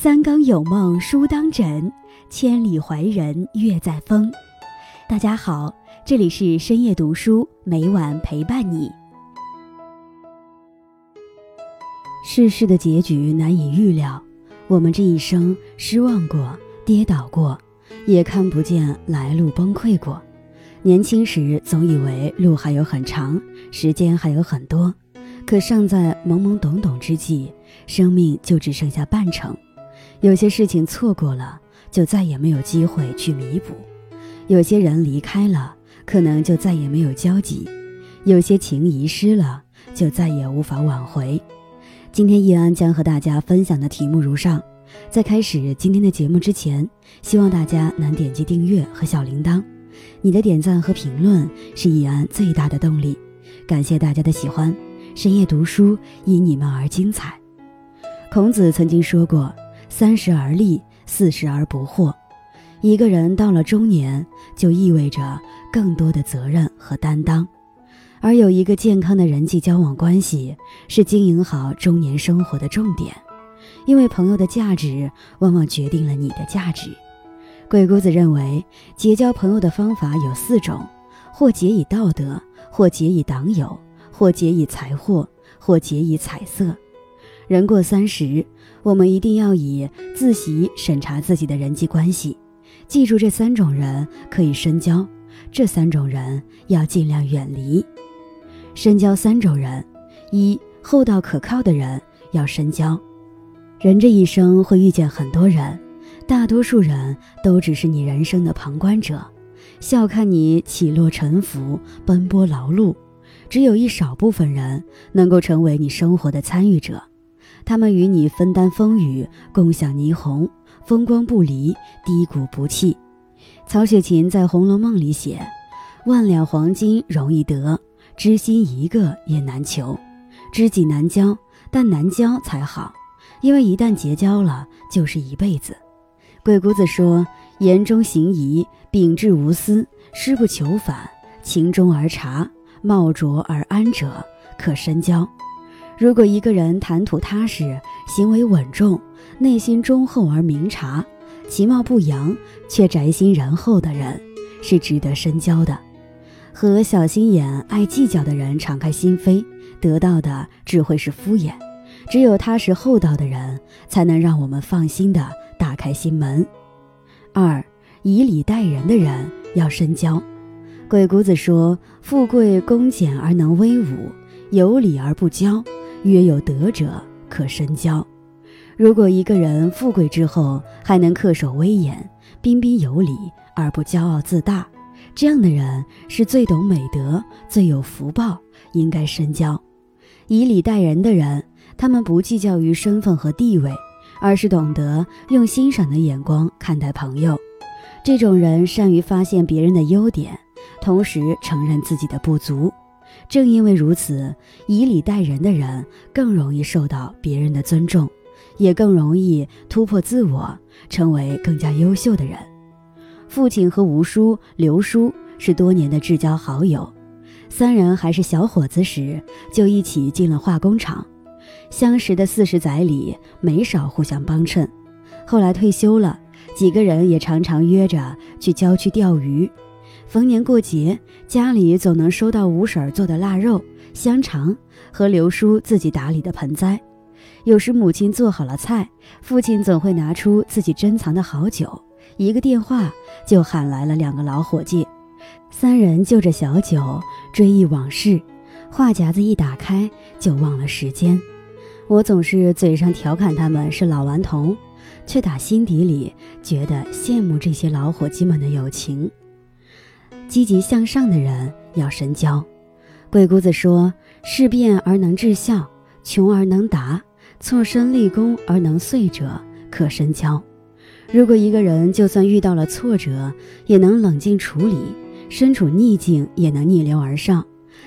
三更有梦书当枕，千里怀人月在风。大家好，这里是深夜读书，每晚陪伴你。世事的结局难以预料，我们这一生失望过，跌倒过，也看不见来路崩溃过。年轻时总以为路还有很长，时间还有很多，可尚在懵懵懂懂之际，生命就只剩下半程。有些事情错过了，就再也没有机会去弥补；有些人离开了，可能就再也没有交集；有些情遗失了，就再也无法挽回。今天易安将和大家分享的题目如上。在开始今天的节目之前，希望大家能点击订阅和小铃铛，你的点赞和评论是易安最大的动力。感谢大家的喜欢，深夜读书因你们而精彩。孔子曾经说过。三十而立，四十而不惑。一个人到了中年，就意味着更多的责任和担当。而有一个健康的人际交往关系，是经营好中年生活的重点。因为朋友的价值，往往决定了你的价值。鬼谷子认为，结交朋友的方法有四种：或结以道德，或结以党友，或结以财货，或结以彩色。人过三十。我们一定要以自习审查自己的人际关系，记住这三种人可以深交，这三种人要尽量远离。深交三种人：一、厚道可靠的人要深交。人这一生会遇见很多人，大多数人都只是你人生的旁观者，笑看你起落沉浮、奔波劳碌；只有一少部分人能够成为你生活的参与者。他们与你分担风雨，共享霓虹，风光不离，低谷不弃。曹雪芹在《红楼梦》里写：“万两黄金容易得，知心一个也难求。知己难交，但难交才好，因为一旦结交了，就是一辈子。”鬼谷子说：“言中行疑，秉志无私，师不求反，情中而察，貌卓而安者，可深交。”如果一个人谈吐踏实，行为稳重，内心忠厚而明察，其貌不扬却宅心仁厚的人，是值得深交的。和小心眼、爱计较的人敞开心扉，得到的只会是敷衍。只有踏实厚道的人，才能让我们放心的打开心门。二，以礼待人的人要深交。鬼谷子说：“富贵恭俭而能威武，有礼而不骄。”约有德者可深交。如果一个人富贵之后还能恪守威严、彬彬有礼而不骄傲自大，这样的人是最懂美德、最有福报，应该深交。以礼待人的人，他们不计较于身份和地位，而是懂得用欣赏的眼光看待朋友。这种人善于发现别人的优点，同时承认自己的不足。正因为如此，以礼待人的人更容易受到别人的尊重，也更容易突破自我，成为更加优秀的人。父亲和吴叔、刘叔是多年的至交好友，三人还是小伙子时就一起进了化工厂，相识的四十载里没少互相帮衬。后来退休了，几个人也常常约着去郊区钓鱼。逢年过节，家里总能收到吴婶做的腊肉、香肠和刘叔自己打理的盆栽。有时母亲做好了菜，父亲总会拿出自己珍藏的好酒，一个电话就喊来了两个老伙计，三人就着小酒追忆往事，话匣子一打开就忘了时间。我总是嘴上调侃他们是老顽童，却打心底里觉得羡慕这些老伙计们的友情。积极向上的人要深交。鬼谷子说：“事变而能治效，穷而能达，错身立功而能遂者，可深交。”如果一个人就算遇到了挫折，也能冷静处理；身处逆境，也能逆流而上；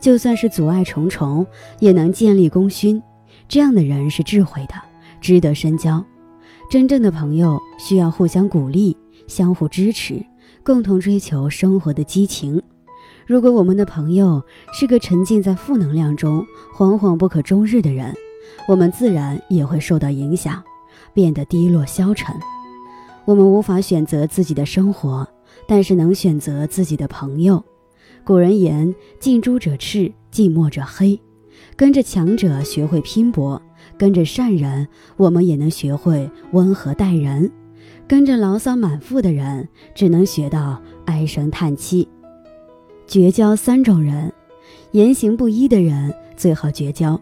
就算是阻碍重重，也能建立功勋。这样的人是智慧的，值得深交。真正的朋友需要互相鼓励，相互支持。共同追求生活的激情。如果我们的朋友是个沉浸在负能量中、惶惶不可终日的人，我们自然也会受到影响。变得低落消沉。我们无法选择自己的生活，但是能选择自己的朋友。古人言：“近朱者赤，近墨者黑。”跟着强者学会拼搏，跟着善人，我们也能学会温和待人；跟着牢骚满腹的人，只能学到唉声叹气。绝交三种人：言行不一的人最好绝交。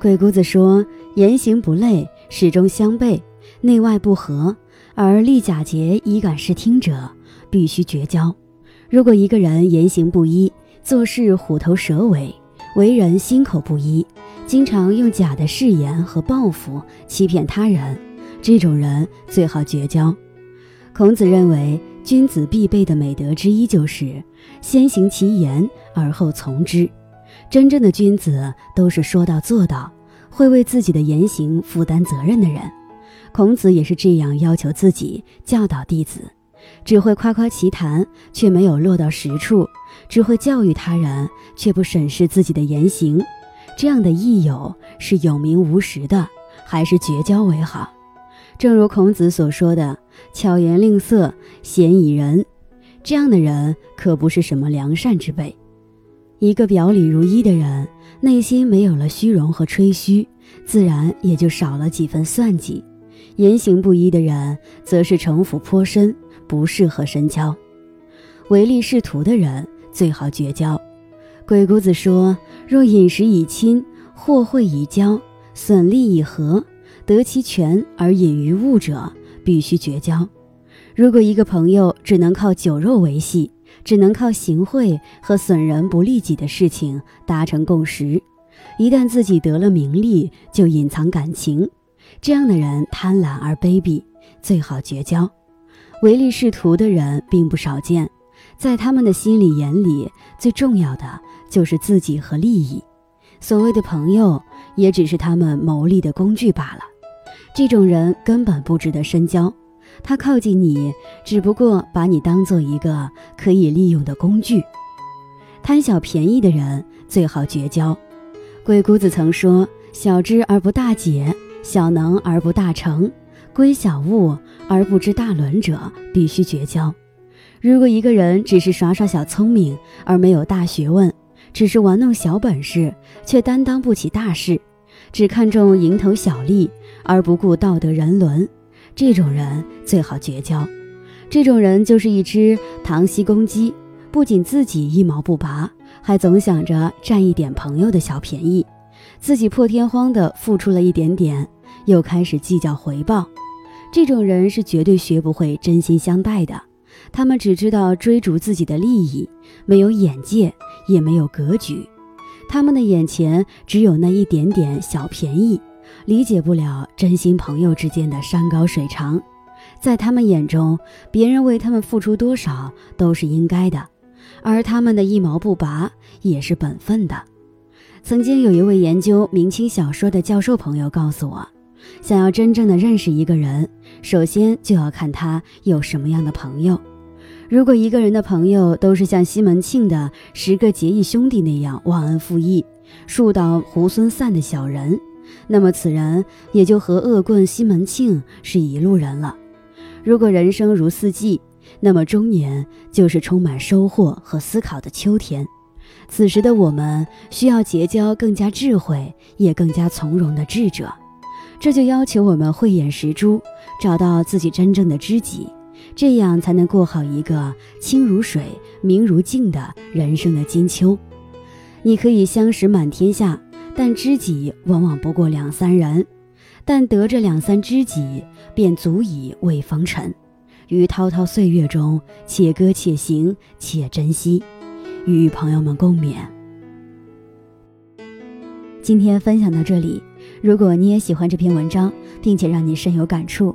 鬼谷子说：“言行不类，始终相悖，内外不合，而立假节以感视听者，必须绝交。”如果一个人言行不一，做事虎头蛇尾，为人心口不一，经常用假的誓言和报复欺骗他人，这种人最好绝交。孔子认为，君子必备的美德之一就是先行其言而后从之。真正的君子都是说到做到，会为自己的言行负担责任的人。孔子也是这样要求自己，教导弟子。只会夸夸其谈，却没有落到实处；只会教育他人，却不审视自己的言行，这样的益友是有名无实的，还是绝交为好？正如孔子所说的“巧言令色，鲜矣仁”，这样的人可不是什么良善之辈。一个表里如一的人，内心没有了虚荣和吹嘘，自然也就少了几分算计；言行不一的人，则是城府颇深。不适合深交，唯利是图的人最好绝交。鬼谷子说：“若饮食以亲，或会以交，损利以和，得其权而隐于物者，必须绝交。”如果一个朋友只能靠酒肉维系，只能靠行贿和损人不利己的事情达成共识，一旦自己得了名利，就隐藏感情，这样的人贪婪而卑鄙，最好绝交。唯利是图的人并不少见，在他们的心里眼里，最重要的就是自己和利益。所谓的朋友，也只是他们谋利的工具罢了。这种人根本不值得深交，他靠近你，只不过把你当做一个可以利用的工具。贪小便宜的人最好绝交。鬼谷子曾说：“小知而不大解，小能而不大成。”归小物而不知大伦者，必须绝交。如果一个人只是耍耍小聪明而没有大学问，只是玩弄小本事却担当不起大事，只看重蝇头小利而不顾道德人伦，这种人最好绝交。这种人就是一只塘溪公鸡，不仅自己一毛不拔，还总想着占一点朋友的小便宜，自己破天荒的付出了一点点，又开始计较回报。这种人是绝对学不会真心相待的，他们只知道追逐自己的利益，没有眼界，也没有格局。他们的眼前只有那一点点小便宜，理解不了真心朋友之间的山高水长。在他们眼中，别人为他们付出多少都是应该的，而他们的一毛不拔也是本分的。曾经有一位研究明清小说的教授朋友告诉我。想要真正的认识一个人，首先就要看他有什么样的朋友。如果一个人的朋友都是像西门庆的十个结义兄弟那样忘恩负义、树倒猢狲散的小人，那么此人也就和恶棍西门庆是一路人了。如果人生如四季，那么中年就是充满收获和思考的秋天。此时的我们需要结交更加智慧也更加从容的智者。这就要求我们慧眼识珠，找到自己真正的知己，这样才能过好一个清如水、明如镜的人生的金秋。你可以相识满天下，但知己往往不过两三人。但得这两三知己，便足以慰风尘。于滔滔岁月中，且歌且行且珍惜，与朋友们共勉。今天分享到这里。如果你也喜欢这篇文章，并且让你深有感触，